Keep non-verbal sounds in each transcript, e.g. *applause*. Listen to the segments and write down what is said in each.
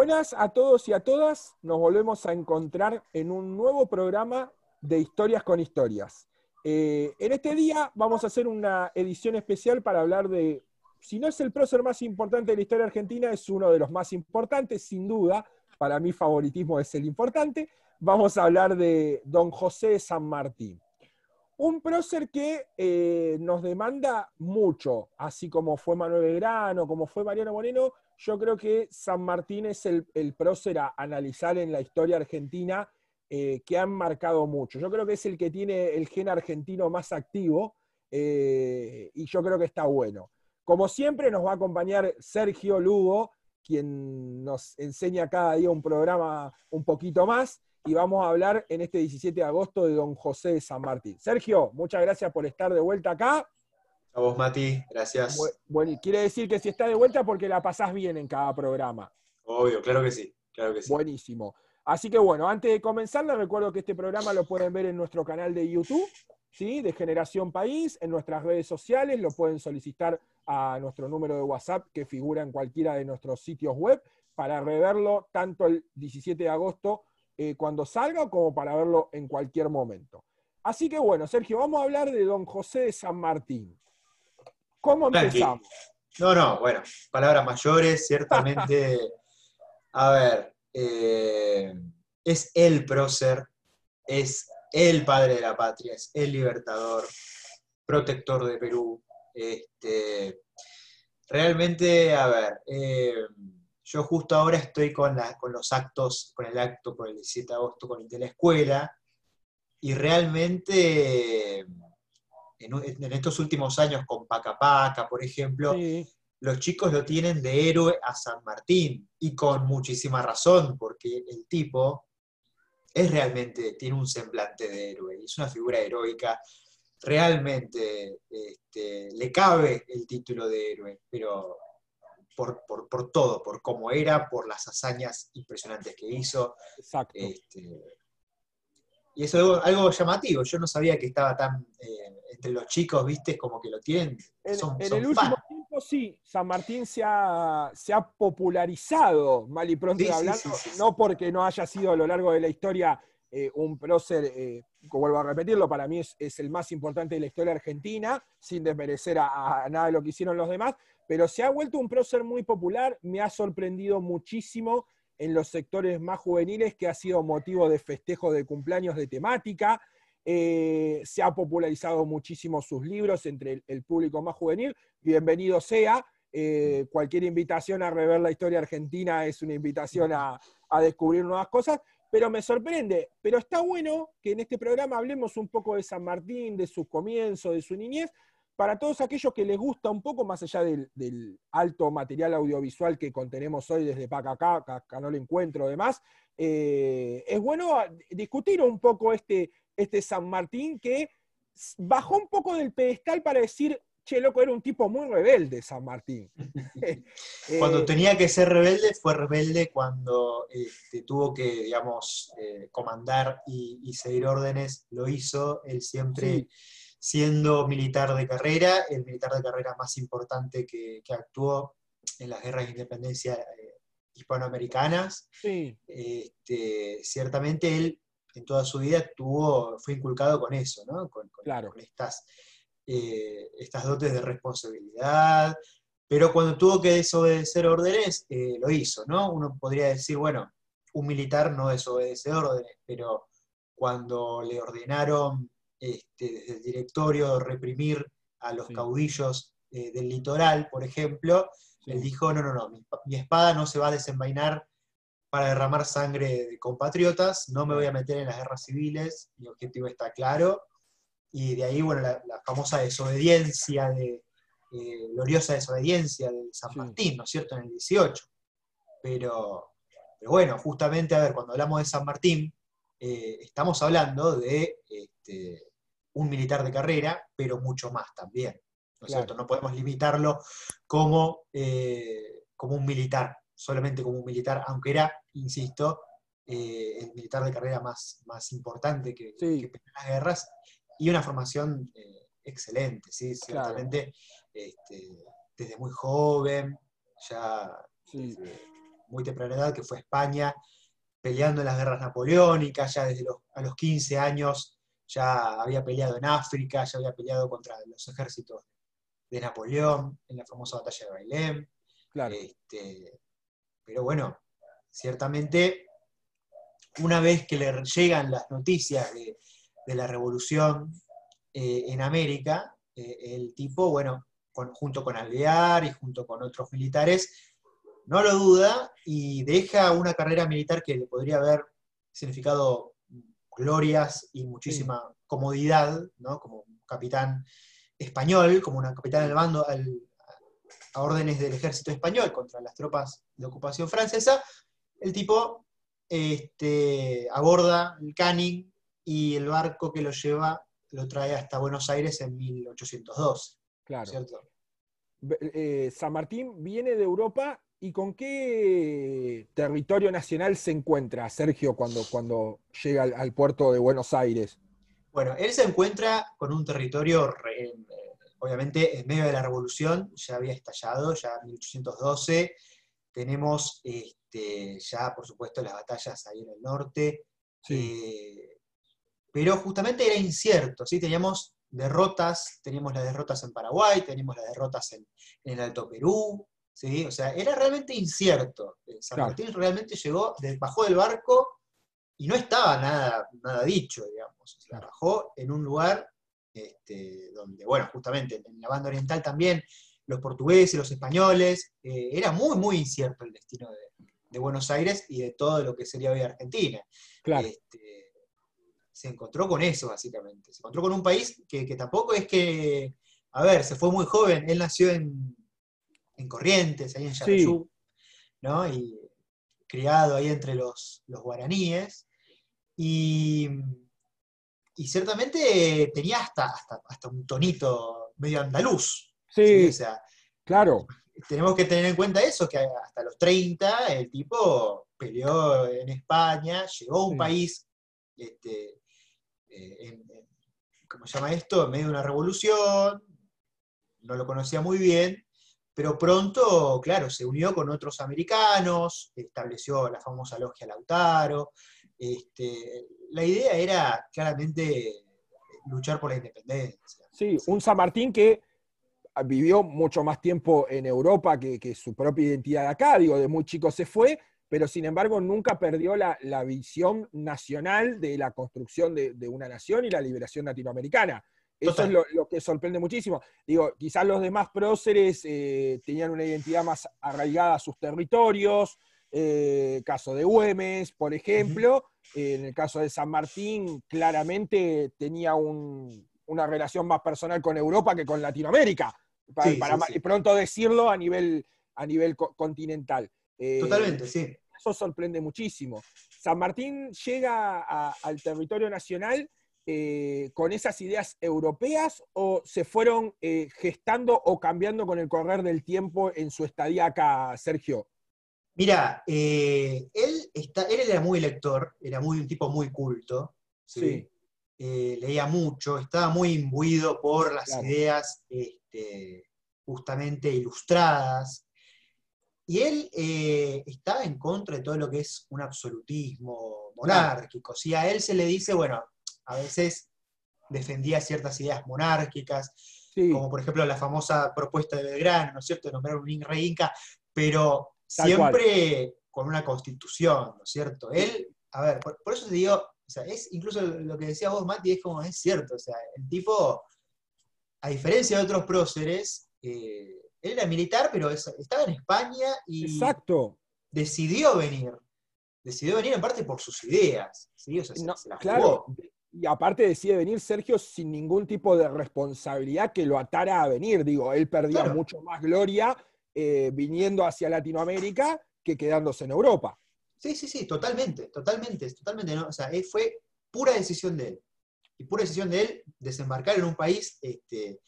Buenas a todos y a todas. Nos volvemos a encontrar en un nuevo programa de Historias con Historias. Eh, en este día vamos a hacer una edición especial para hablar de, si no es el prócer más importante de la historia argentina, es uno de los más importantes, sin duda. Para mi favoritismo es el importante. Vamos a hablar de don José de San Martín. Un prócer que eh, nos demanda mucho, así como fue Manuel Belgrano, como fue Mariano Moreno, yo creo que San Martín es el, prócer a analizar en la historia argentina eh, que han marcado mucho. Yo creo que es el que tiene el gen argentino más activo eh, y yo creo que está bueno. Como siempre nos va a acompañar Sergio Lugo, quien nos enseña cada día un programa un poquito más y vamos a hablar en este 17 de agosto de don José de San Martín. Sergio, muchas gracias por estar de vuelta acá. A vos, Mati, gracias. Bueno, quiere decir que si está de vuelta porque la pasás bien en cada programa. Obvio, claro que sí, claro que sí. Buenísimo. Así que bueno, antes de comenzar, les recuerdo que este programa lo pueden ver en nuestro canal de YouTube, ¿sí? De Generación País, en nuestras redes sociales, lo pueden solicitar a nuestro número de WhatsApp que figura en cualquiera de nuestros sitios web para reverlo tanto el 17 de agosto eh, cuando salga como para verlo en cualquier momento. Así que bueno, Sergio, vamos a hablar de don José de San Martín. ¿Cómo empezamos? No, no, bueno, palabras mayores, ciertamente. *laughs* a ver, eh, es el prócer, es el padre de la patria, es el libertador, protector de Perú. Este, realmente, a ver, eh, yo justo ahora estoy con, con los actos, con el acto por el 17 de agosto con el de la escuela, y realmente en, estos últimos años con Paca Paca, por ejemplo, los chicos lo tienen de héroe a San Martín, y con muchísima razón, porque el tipo es realmente, tiene un semblante de héroe, y es una figura heroica, realmente este, le cabe el título de héroe, pero por, todo, por cómo era, por las hazañas impresionantes que hizo. Exacto. Este, y eso es algo, llamativo. Yo no sabía que estaba tan eh, entre los chicos, viste, como que lo tienen. En, el último tiempo sí, San Martín se ha, se ha popularizado, mal y pronto hablando, no porque no haya sido a lo largo de la historia eh, un prócer, eh, vuelvo a repetirlo, para mí es, el más importante de la historia argentina, sin desmerecer a, nada de lo que hicieron los demás, pero se ha vuelto un prócer muy popular, me ha sorprendido muchísimo en los sectores más juveniles, que ha sido motivo de festejo de cumpleaños de temática. Eh, se ha popularizado muchísimo sus libros entre el, público más juvenil. Bienvenido sea. Eh, cualquier invitación a rever la historia argentina es una invitación a, a descubrir nuevas cosas, pero me sorprende. Pero está bueno que en este programa hablemos un poco de San Martín, de su comienzo, de su niñez, para todos aquellos que les gusta un poco más allá del, alto material audiovisual que contenemos hoy desde Pacacá, lo encuentro demás, eh, es bueno discutir un poco este, este San Martín que bajó un poco del pedestal para decir, che, loco, era un tipo muy rebelde San Martín. *laughs* *laughs* cuando eh, tenía que ser rebelde, fue rebelde cuando este, tuvo que, digamos, eh, comandar y, seguir órdenes, lo hizo, él siempre siendo militar de carrera, el militar de carrera más importante que, actuó en las guerras de independencia eh, hispanoamericanas. Este, ciertamente él en toda su vida tuvo, fue inculcado con eso, ¿no? con, estas, eh, estas dotes de responsabilidad, pero cuando tuvo que desobedecer órdenes, eh, lo hizo, ¿no? Uno podría decir, bueno, un militar no desobedece órdenes, pero cuando le ordenaron este, desde el directorio reprimir a los caudillos eh, del litoral, por ejemplo, él dijo, no, no, no, mi, espada no se va a desenvainar para derramar sangre de compatriotas, no me voy a meter en las guerras civiles, mi objetivo está claro, y de ahí, bueno, la, famosa desobediencia, de, eh, gloriosa desobediencia de San Martín, ¿no es cierto?, en el 18. Pero, pero bueno, justamente, a ver, cuando hablamos de San Martín, eh, estamos hablando de este, un militar de carrera, pero mucho más también. ¿no es cierto? No podemos limitarlo como, eh, como un militar, solamente como un militar, aunque era, insisto, eh, el militar de carrera más, más importante que, en las guerras, y una formación eh, excelente, ¿sí? Ciertamente, este, desde muy joven, ya muy temprana edad, que fue España, peleando en las guerras napoleónicas, ya desde los, a los 15 años ya había peleado en África, ya había peleado contra los ejércitos de Napoleón en la famosa batalla de Bailén. Este, pero bueno, ciertamente, una vez que le llegan las noticias de, la revolución eh, en América, eh, el tipo, bueno, junto con Alvear y junto con otros militares, no lo duda y deja una carrera militar que le podría haber significado glorias y muchísima comodidad, ¿no? Como capitán español, como una capitán del mando a órdenes del ejército español contra las tropas de ocupación francesa, el tipo este, aborda el Canning y el barco que lo lleva lo trae hasta Buenos Aires en 1812. Claro. Eh, San Martín viene de Europa y con qué territorio nacional se encuentra Sergio cuando, cuando llega al, puerto de Buenos Aires. Bueno, él se encuentra con un territorio, eh, obviamente, en medio de la revolución, ya había estallado, ya en 1812. Tenemos este, ya, por supuesto, las batallas ahí en el norte. Eh, pero justamente era incierto, ¿sí? Teníamos derrotas, teníamos las derrotas en Paraguay, teníamos las derrotas en, el Alto Perú, ¿sí? O sea, era realmente incierto. Eh, San Martín realmente llegó, bajó del barco y no estaba nada, nada dicho, digamos. O sea, bajó en un lugar este, donde, bueno, justamente en la banda oriental también, los portugueses, los españoles, eh, era muy, muy incierto el destino de, Buenos Aires y de todo lo que sería hoy Argentina. Claro. Este, se encontró con eso, básicamente. Se encontró con un país que, tampoco es que, a ver, se fue muy joven, él nació en, Corrientes, ahí en Yarayú, ¿no? Y criado ahí entre los, los guaraníes, y, y, ciertamente tenía hasta, hasta, un tonito medio andaluz. Sí, O sea, claro. Tenemos que tener en cuenta eso, que hasta los 30 el tipo peleó en España, llegó a un país este, eh, ¿cómo se llama esto? En medio de una revolución, no lo conocía muy bien, pero pronto, claro, se unió con otros americanos, estableció la famosa logia Lautaro. Este, la idea era claramente luchar por la independencia. Sí, un San Martín que vivió mucho más tiempo en Europa que, que su propia identidad de acá, digo, de muy chico se fue, pero sin embargo nunca perdió la, visión nacional de la construcción de, una nación y la liberación latinoamericana. Eso es lo, que sorprende muchísimo. Digo, quizás los demás próceres eh, tenían una identidad más arraigada a sus territorios, eh, caso de Güemes, por ejemplo, en el caso de San Martín, claramente tenía una relación más personal con Europa que con Latinoamérica, para, pronto decirlo a nivel, a nivel continental. Eh, Totalmente, sí. Eso sorprende muchísimo. San Martín llega al territorio nacional eh, con esas ideas europeas o se fueron eh, gestando o cambiando con el correr del tiempo en su estadía acá, Sergio? Mira, él, está, él era muy lector, era muy, un tipo muy culto, ¿sí? leía mucho, estaba muy imbuido por las ideas este, justamente ilustradas, y él eh, está en contra de todo lo que es un absolutismo monárquico. Si a él se le dice, bueno, a veces defendía ciertas ideas monárquicas, como por ejemplo la famosa propuesta de Belgrano, ¿no es cierto?, de nombrar un rey inca, pero siempre con una constitución, ¿no es cierto? Él, a ver, por, eso te digo, o sea, es incluso lo que decía vos, Mati, es como, es cierto, o sea, el tipo, a diferencia de otros próceres, eh, él era militar, pero estaba en España y Exacto. decidió venir. Decidió venir en parte por sus ideas. claro, y aparte decide venir Sergio sin ningún tipo de responsabilidad que lo atara a venir. Digo, él perdía mucho más gloria eh, viniendo hacia Latinoamérica que quedándose en Europa. Sí, sí, sí, totalmente, totalmente, totalmente. ¿no? O sea, fue pura decisión de él. Y pura decisión de él desembarcar en un país este,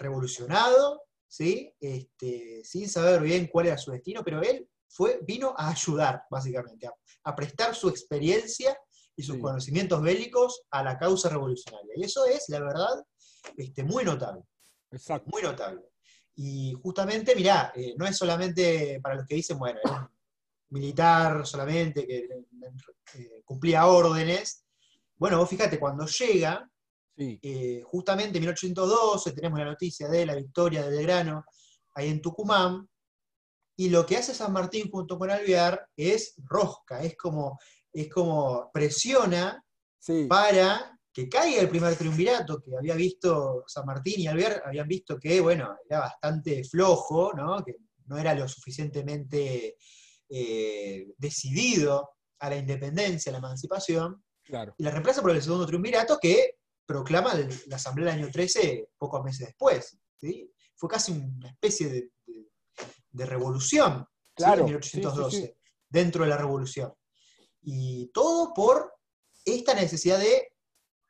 revolucionado, ¿sí? Este, sin saber bien cuál era su destino, pero él fue, vino a ayudar, básicamente, a, prestar su experiencia y sus conocimientos bélicos a la causa revolucionaria. Y eso es, la verdad, este, muy notable. Exacto. Muy notable. Y justamente, mirá, eh, no es solamente para los que dicen, bueno, era un militar solamente que eh, cumplía órdenes. Bueno, vos fíjate, cuando llega, justamente en 1812 tenemos la noticia de la victoria de Belgrano ahí en Tucumán, y lo que hace San Martín junto con Alvear es rosca, es como, es como presiona para que caiga el primer triunvirato que había visto San Martín y Alvear, habían visto que, bueno, era bastante flojo, ¿no? que no era lo suficientemente eh, decidido a la independencia, a la emancipación, y la reemplaza por el segundo triunvirato que proclama la Asamblea del año 13 pocos meses después. Fue casi una especie de de revolución claro, en 1812, dentro de la revolución. Y todo por esta necesidad de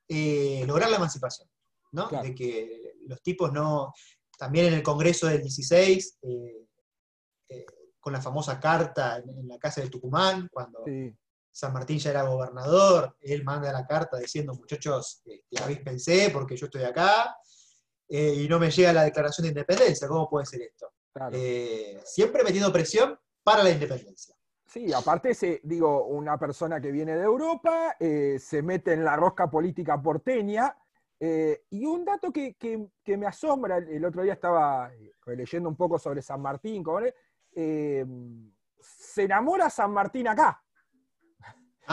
eh, lograr la emancipación, ¿no? De que los tipos no, también en el Congreso del 16, eh, eh, con la famosa carta en, la casa de Tucumán, cuando San Martín ya era gobernador, él manda la carta diciendo, muchachos, este, pensé porque yo estoy acá, y no me llega la declaración de independencia, ¿cómo puede ser esto? Eh, siempre metiendo presión para la independencia. Sí, aparte, se, digo, una persona que viene de Europa eh, se mete en la rosca política porteña. Eh, y un dato que, me asombra, el otro día estaba leyendo un poco sobre San Martín, se enamora San Martín acá.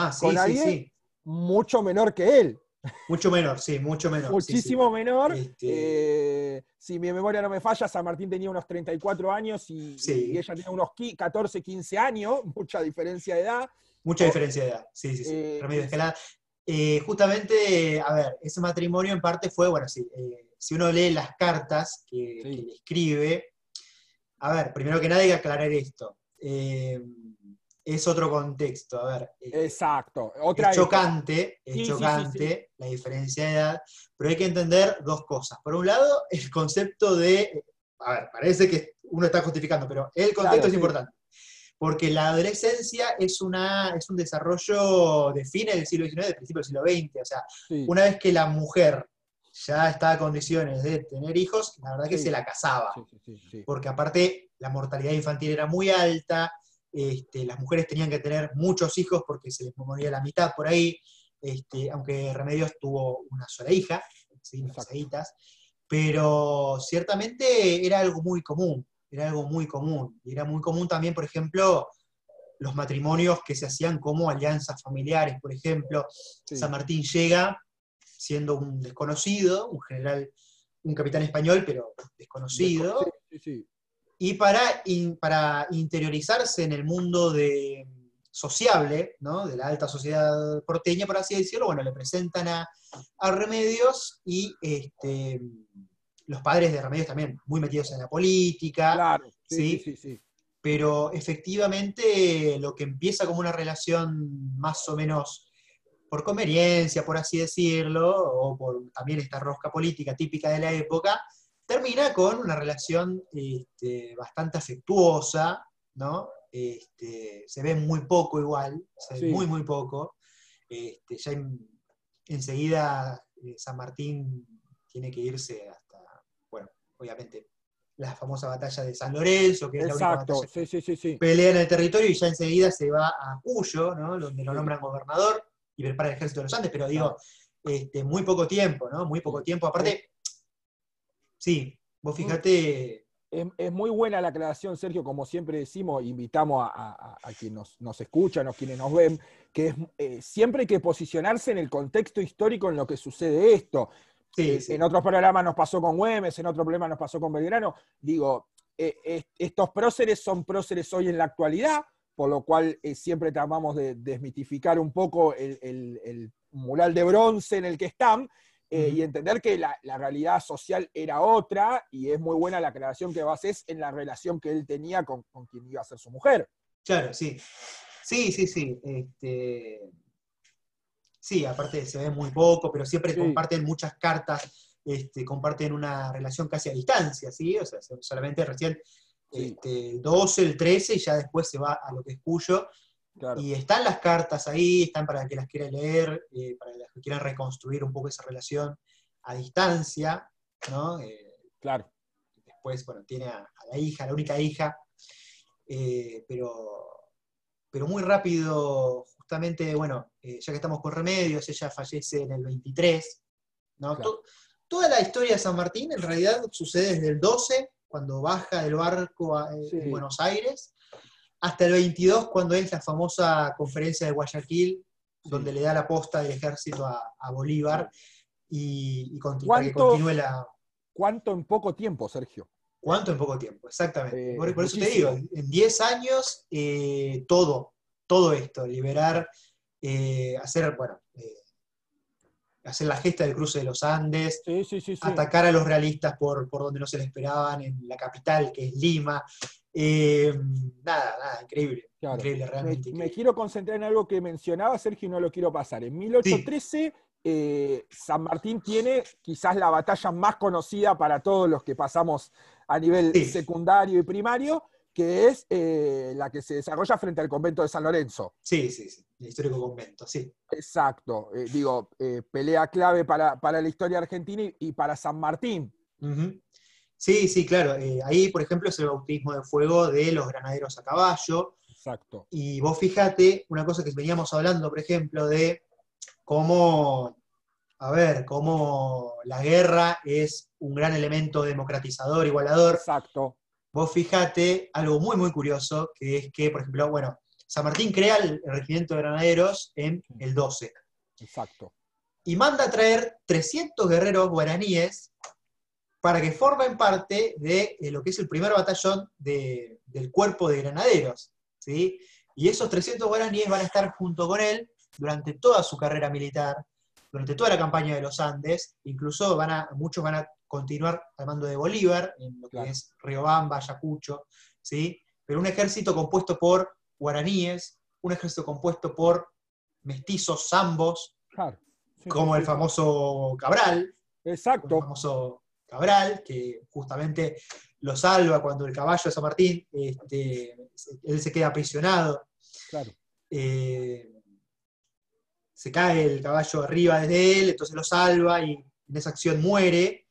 Ah, sí, sí, sí. Mucho menor que él. Mucho menor, sí, mucho menor. Muchísimo menor. Este, eh, si mi memoria no me falla, San Martín tenía unos 34 años y, ella tenía unos 14, 15 años, *laughs* mucha diferencia de edad. Mucha diferencia de edad, sí, sí, sí. Eh, eh, justamente, a ver, ese matrimonio en parte fue, bueno, sí, si uno lee las cartas que, que, le escribe, a ver, primero que nada hay que aclarar esto es otro contexto. A ver. Eh, Exacto. es chocante, es chocante la diferencia de edad, pero hay que entender dos cosas. Por un lado, el concepto de. A ver, parece que uno está justificando, pero el contexto es importante. Porque la adolescencia es, una, es un desarrollo de fines del siglo XIX, de principios del siglo XX. O sea, una vez que la mujer ya está en condiciones de tener hijos, la verdad que se la casaba. Porque aparte la mortalidad infantil era muy alta, este, las mujeres tenían que tener muchos hijos porque se les moría la mitad por ahí, este, aunque Remedios tuvo una sola hija, ¿sí? pero ciertamente era algo muy común, era algo muy común. Y era muy común también, por ejemplo, los matrimonios que se hacían como alianzas familiares, por ejemplo, San Martín llega siendo un desconocido, un general, un capitán español, pero desconocido, y para, para interiorizarse en el mundo de, sociable, ¿no? de la alta sociedad porteña, por así decirlo, bueno, le presentan a, Remedios y este, los padres de Remedios también muy metidos en la política. Claro, sí, sí, sí, Pero efectivamente lo que empieza como una relación más o menos por conveniencia, por así decirlo, o por también esta rosca política típica de la época, termina con una relación este, bastante afectuosa, ¿no? Este, se ve muy poco igual, se ve muy, muy poco. Este, ya enseguida eh, San Martín tiene que irse hasta, bueno, obviamente la famosa batalla de San Lorenzo, que es la única batalla sí, sí, sí, pelea en el territorio y ya enseguida se va a Cuyo, ¿no? donde lo nombran gobernador y prepara el ejército de los Andes, pero digo, este, muy poco tiempo, ¿no? Muy poco tiempo. Aparte, Sí, vos fíjate. Es, muy buena la aclaración, Sergio, como siempre decimos, invitamos a, quienes nos, escuchan o quienes nos ven, que es, eh, siempre hay que posicionarse en el contexto histórico en lo que sucede esto. Eh, en otros programas nos pasó con Güemes, en otro problema nos pasó con Belgrano. Digo, eh, estos próceres son próceres hoy en la actualidad, por lo cual siempre tratamos de desmitificar un poco el, el mural de bronce en el que están eh, y entender que la, realidad social era otra, y es muy buena la aclaración que hacer en la relación que él tenía con, quien iba a ser su mujer. Claro, sí. Sí, sí, sí. Este, sí, aparte se ve muy poco, pero siempre comparten muchas cartas, este, comparten una relación casi a distancia, ¿sí? O sea, solamente recién este, 12, el 13, y ya después se va a lo que es Cuyo. Y están las cartas ahí, están para el que las quiera leer, eh, para que quieran reconstruir un poco esa relación a distancia, ¿no? Eh, claro. después, bueno, tiene a, la hija, la única hija, eh, pero, pero muy rápido, justamente, bueno, eh, ya que estamos con remedios, ella fallece en el 23, ¿no? toda la historia de San Martín en realidad sucede desde el 12, cuando baja del barco a, en Buenos Aires, hasta el 22, cuando es la famosa conferencia de Guayaquil, donde le da la posta del ejército a, Bolívar y, y que continúe la... ¿Cuánto en poco tiempo, Sergio? ¿Cuánto en poco tiempo? Exactamente. Eh, por, eso te digo, en 10 años, eh, todo, todo esto, liberar, eh, hacer, bueno, hacer la gesta del cruce de los Andes, atacar a los realistas por, por donde no se le esperaban, en la capital, que es Lima, eh, nada, nada, increíble. increíble realmente. Me, quiero concentrar en algo que mencionaba Sergio y no lo quiero pasar. En 1813, eh, San Martín tiene quizás la batalla más conocida para todos los que pasamos a nivel secundario y primario, que es eh, la que se desarrolla frente al convento de San Lorenzo. Sí, sí, sí, el histórico convento, sí. Exacto, digo, pelea clave para, la historia argentina y, para San Martín. Sí, sí, claro. Eh, ahí, por ejemplo, es el bautismo de fuego de los granaderos a caballo. Exacto. Y vos fíjate, una cosa que veníamos hablando, por ejemplo, de cómo, a ver, cómo la guerra es un gran elemento democratizador, igualador. Exacto. Vos fíjate algo muy, muy curioso, que es que, por ejemplo, bueno, San Martín crea el regimiento de granaderos en el 12. Exacto. Y manda a traer 300 guerreros guaraníes para que formen parte de, lo que es el primer batallón del cuerpo de granaderos. ¿sí? Y esos 300 guaraníes van a estar junto con él durante toda su carrera militar, durante toda la campaña de los Andes, incluso van a, muchos van a continuar al mando de Bolívar, en lo que es Riobamba, Ayacucho, ¿sí? pero un ejército compuesto por guaraníes, un ejército compuesto por mestizos zambos, como el famoso Cabral, Exacto. el famoso Cabral, que justamente lo salva cuando el caballo de San Martín, este, él se queda aprisionado. Eh, se cae el caballo arriba de él, entonces lo salva y en esa acción muere.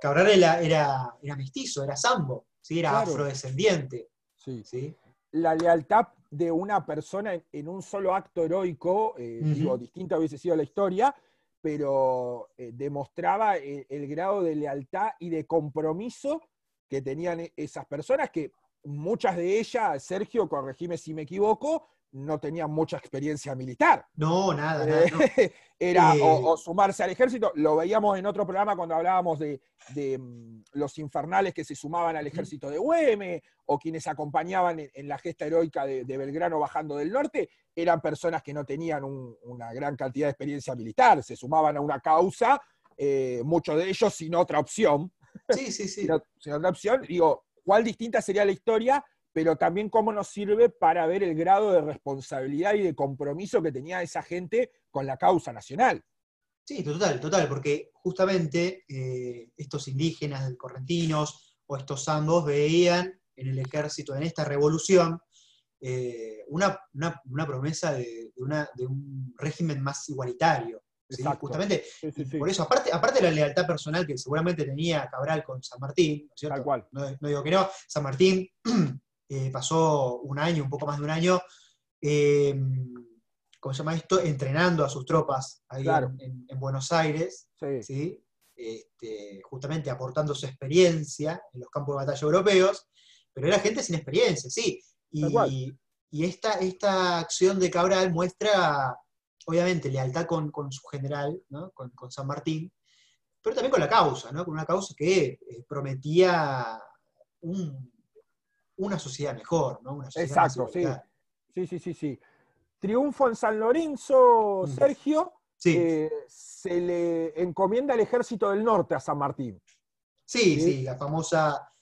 Cabral era, era, mestizo, era sambo, ¿sí? era afrodescendiente. Sí. La lealtad de una persona en, un solo acto heroico, eh, digo, distinta hubiese sido la historia, pero eh, demostraba el, el, grado de lealtad y de compromiso que tenían e, esas personas, que muchas de ellas, Sergio, corregime si me equivoco, no tenían mucha experiencia militar. No, nada, nada. *laughs* Era eh, o, sumarse al ejército. Lo veíamos en otro programa cuando hablábamos de, mm, los infernales que se sumaban al ejército de Güeme, o quienes acompañaban en, la gesta heroica de, Belgrano bajando del norte, eran personas que no tenían una gran cantidad de experiencia militar, se sumaban a una causa, eh, muchos de ellos sin otra opción. Sí, sí, sí. *laughs* sin otra opción. Digo, ¿cuál distinta sería la historia pero también cómo nos sirve para ver el grado de responsabilidad y de compromiso que tenía esa gente con la causa nacional. Sí, total, total, porque justamente eh, estos indígenas correntinos o estos zambos veían en el ejército, en esta revolución, eh, una, promesa de, un régimen más igualitario. Justamente, por eso, aparte, aparte de la lealtad personal que seguramente tenía Cabral con San Martín, Tal cual. No, no, digo que no, San Martín *clears throat* Eh, pasó un año, un poco más de un año, eh, ¿cómo se llama esto? Entrenando a sus tropas ahí en, Buenos Aires, sí. Este, justamente aportando su experiencia en los campos de batalla europeos, pero era gente sin experiencia, sí. Y, esta, esta acción de Cabral muestra, obviamente, lealtad con, su general, con, San Martín, pero también con la causa, ¿no? con una causa que eh, prometía un, una sociedad mejor, ¿no? Una Exacto, sí. Sí, sí, sí, sí. Triunfo en San Lorenzo, Sergio. Sí. Eh, se le encomienda el ejército del norte a San Martín. Sí, sí, la famosa,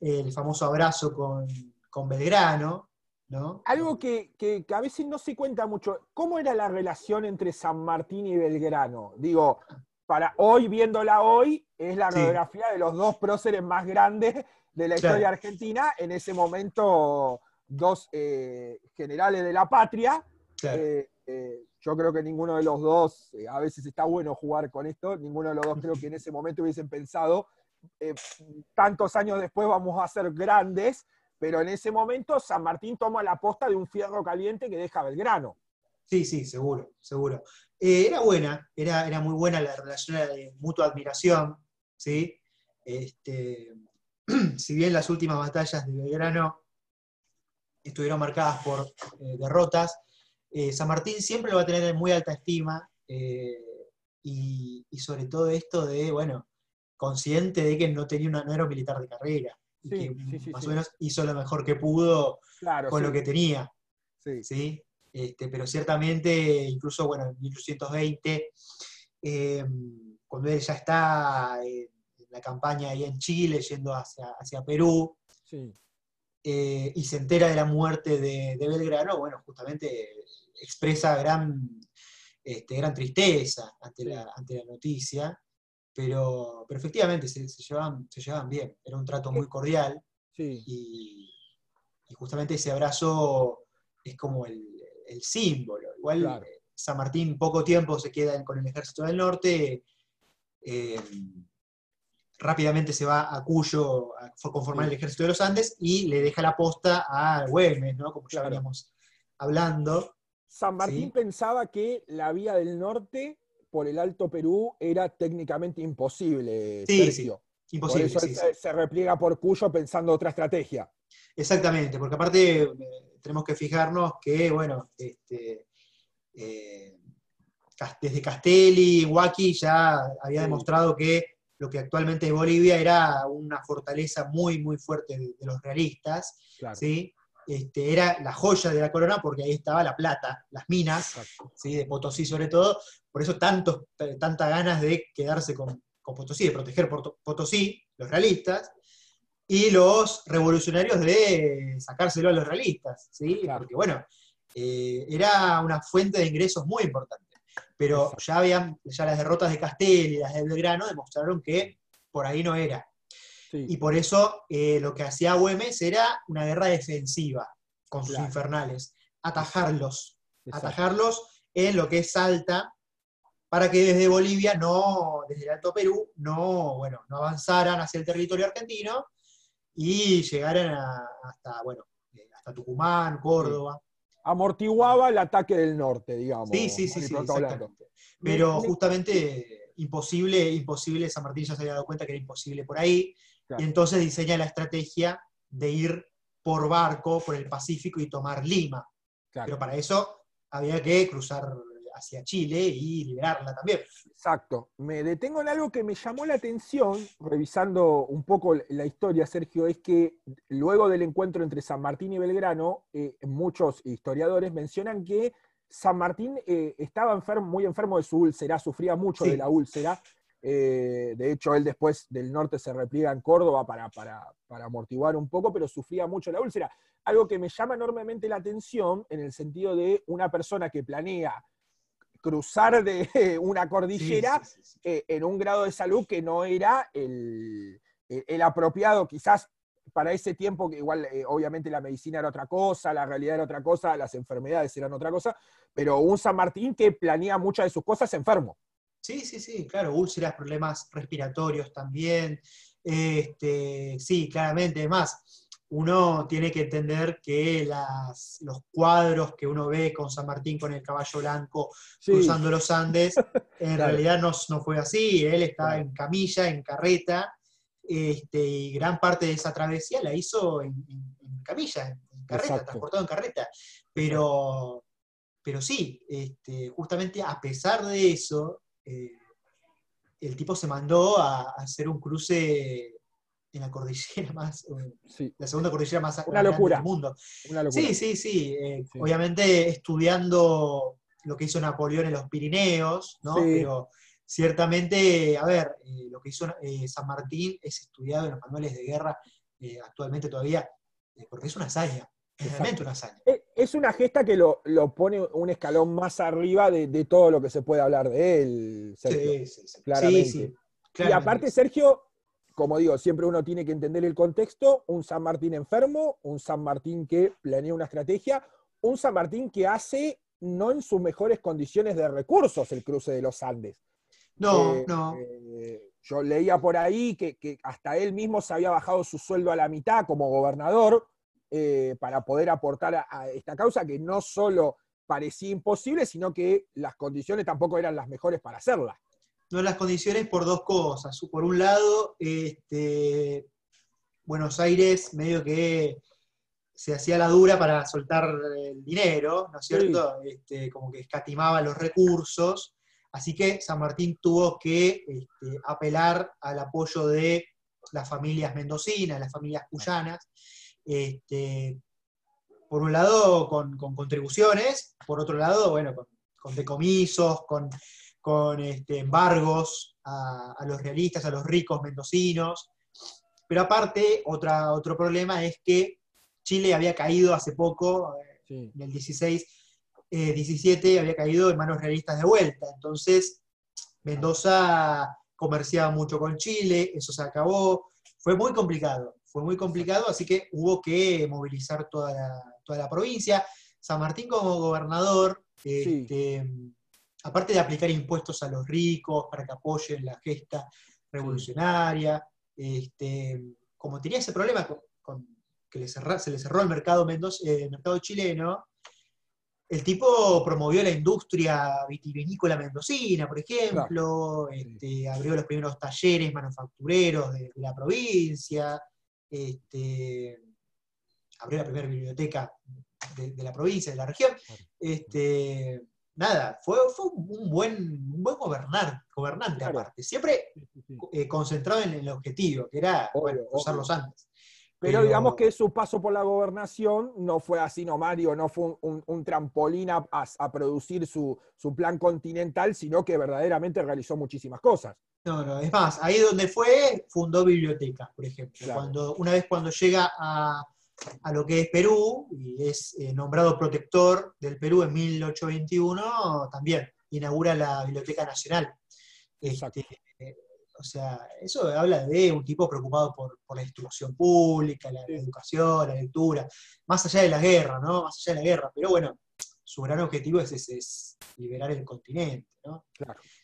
el famoso abrazo con, Belgrano, ¿no? Algo que, a veces no se cuenta mucho. ¿Cómo era la relación entre San Martín y Belgrano? Digo, para hoy, viéndola hoy, es la radiografía de los dos próceres más grandes de la historia argentina, en ese momento dos eh, generales de la patria. Eh, eh, yo creo que ninguno de los dos, a veces está bueno jugar con esto, ninguno de los dos creo que en ese momento hubiesen pensado tantos años después vamos a ser grandes, pero en ese momento San Martín toma la posta de un fierro caliente que deja Belgrano. Sí, sí, seguro, seguro. Eh, era buena, era, era muy buena la relación de mutua admiración, ¿sí? Este, *clears throat* si bien las últimas batallas de Belgrano estuvieron marcadas por eh, derrotas, eh, San Martín siempre lo va a tener en muy alta estima y, sobre todo esto de, bueno, consciente de que no tenía una, no era un militar de carrera, que más o menos hizo lo mejor que pudo con lo que tenía. ¿sí? Este, pero ciertamente, incluso bueno, en 1820, em, cuando él ya está en la campaña ahí en Chile, yendo hacia, hacia Perú, eh, y se entera de la muerte de, Belgrano, bueno, justamente expresa gran, este, gran tristeza ante, la, ante la noticia, pero, pero efectivamente se, se, llevaban, se llevaban bien, era un trato muy cordial, y, y justamente ese abrazo es como el, el símbolo. Igual eh, San Martín poco tiempo se queda con el ejército del norte, eh, rápidamente se va a Cuyo a conformar el ejército de los Andes y le deja la posta a Güemes, ¿no? como ya veníamos hablando. San Martín pensaba que la vía del norte por el Alto Perú era técnicamente imposible, Sergio. Imposible. Por eso se, repliega por Cuyo pensando otra estrategia. Exactamente, porque aparte eh, tenemos que fijarnos que, bueno, este, eh, desde Castelli, Huaki ya había demostrado que lo que actualmente es Bolivia era una fortaleza muy, muy fuerte de, los realistas, ¿sí? Este, era la joya de la corona porque ahí estaba la plata, las minas, ¿sí? de Potosí sobre todo, por eso tantos, tantas ganas de quedarse con, con Potosí, de proteger Potosí, los realistas, y los revolucionarios de sacárselo a los realistas, ¿sí? Porque bueno, eh, era una fuente de ingresos muy importante. Pero ya habían, ya las derrotas de Castel y las de Belgrano demostraron que por ahí no era. Y por eso eh, lo que hacía Güemes era una guerra defensiva con sus infernales, atajarlos, atajarlos en lo que es Salta, para que desde Bolivia no, desde el Alto Perú, no, bueno, no avanzaran hacia el territorio argentino, y llegaron hasta, bueno, eh, hasta Tucumán, Córdoba. Amortiguaba el ataque del norte, digamos. Sí, sí, sí, sí exactamente. Pero justamente imposible, imposible, San Martín ya se había dado cuenta que era imposible por ahí, y entonces diseña la estrategia de ir por barco por el Pacífico y tomar Lima. Pero para eso había que cruzar hacia Chile y liberarla también. Exacto. Me detengo en algo que me llamó la atención, revisando un poco la historia, Sergio, es que luego del encuentro entre San Martín y Belgrano, eh, muchos historiadores mencionan que San Martín eh, estaba enfermo, muy enfermo de su úlcera, sufría mucho de la úlcera. Eh, de hecho, él después del norte se repliega en Córdoba para, para, para, amortiguar un poco, pero sufría mucho la úlcera. Algo que me llama enormemente la atención en el sentido de una persona que planea cruzar de *laughs* una cordillera eh, en un grado de salud que no era el, apropiado, quizás para ese tiempo, que igual eh, obviamente la medicina era otra cosa, la realidad era otra cosa, las enfermedades eran otra cosa, pero un San Martín que planea muchas de sus cosas enfermo. Sí, sí, sí, claro, úlceras, problemas respiratorios también. Este, sí, claramente, además, uno tiene que entender que los cuadros que uno ve con San Martín con el caballo blanco cruzando los Andes, *laughs* en realidad no, fue así, él estaba en camilla, en carreta, este, y gran parte de esa travesía la hizo en, camilla, en, carreta, transportado en carreta. Pero, pero sí, este, justamente a pesar de eso, eh, el tipo se mandó a hacer un cruce en la cordillera *laughs* más, la segunda cordillera más Una locura. del mundo. Sí, sí, eh, sí, Obviamente estudiando lo que hizo Napoleón en los Pirineos, ¿no? Pero ciertamente, a ver, eh, lo que hizo eh, San Martín es estudiado en los manuales de guerra actualmente todavía, porque es una hazaña. Es realmente una hazaña. Es una gesta que lo, pone un escalón más arriba de, todo lo que se puede hablar de él, Sergio. Sí, sí, claramente. Y aparte, Sergio, como digo, siempre uno tiene que entender el contexto, un San Martín enfermo, un San Martín que planea una estrategia, un San Martín que hace no en sus mejores condiciones de recursos el cruce de los Andes. No, eh, no. Eh, yo leía por ahí que, hasta él mismo se había bajado su sueldo a la mitad como gobernador eh, para poder aportar a, esta causa que no solo parecía imposible, sino que las condiciones tampoco eran las mejores para hacerla. No las condiciones por dos cosas. Por un lado, este, Buenos Aires medio que se hacía la dura para soltar el dinero, ¿no es cierto? Este, como que escatimaba los recursos. Así que San Martín tuvo que este, apelar al apoyo de las familias mendocinas, las familias cuyanas, este, por un lado con, contribuciones, por otro lado, bueno, con, decomisos, con, embargos a, a, los realistas, a los ricos mendocinos, pero aparte, otra, otro problema es que Chile había caído hace poco, en el 16, 17, eh, había caído en manos realistas de vuelta. Entonces, Mendoza comerciaba mucho con Chile, eso se acabó. Fue muy complicado, fue muy complicado, así que hubo que movilizar toda la, toda la provincia. San Martín como gobernador, este, aparte de aplicar impuestos a los ricos para que apoyen la gesta revolucionaria, este, como tenía ese problema con, que se le cerró el mercado, eh, mercado chileno, el tipo promovió la industria vitivinícola mendocina, por ejemplo, este, abrió los primeros talleres manufactureros de, la provincia, este, abrió la primera biblioteca de, la provincia, de la región. Este, nada, fue, un, buen, buen gobernar, gobernante aparte, siempre eh, concentrado en el objetivo, que era bueno, usar los Andes. Pero, digamos que su paso por la gobernación no fue así nomás, no fue un, trampolín a, producir su, plan continental, sino que verdaderamente realizó muchísimas cosas. No, no, es más, ahí donde fue, fundó bibliotecas, por ejemplo. Cuando, una vez cuando llega a, a lo que es Perú y es eh, nombrado protector del Perú en 1821, también inaugura la Biblioteca Nacional. Este, o sea, eso habla de un tipo preocupado por, la instrucción pública, la, educación, la lectura, más allá de la guerra, ¿no? Más allá de la guerra. Pero bueno, su gran objetivo es, es, liberar el continente, ¿no?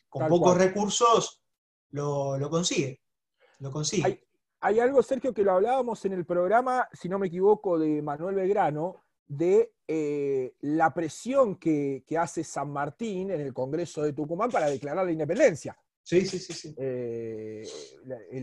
Con pocos recursos lo, consigue. Lo consigue hay algo, Sergio, que lo hablábamos en el programa, si no me equivoco, de Manuel Belgrano, de eh, la presión que, hace San Martín en el Congreso de Tucumán para declarar la independencia. Sí, sí, sí. sí. Eh,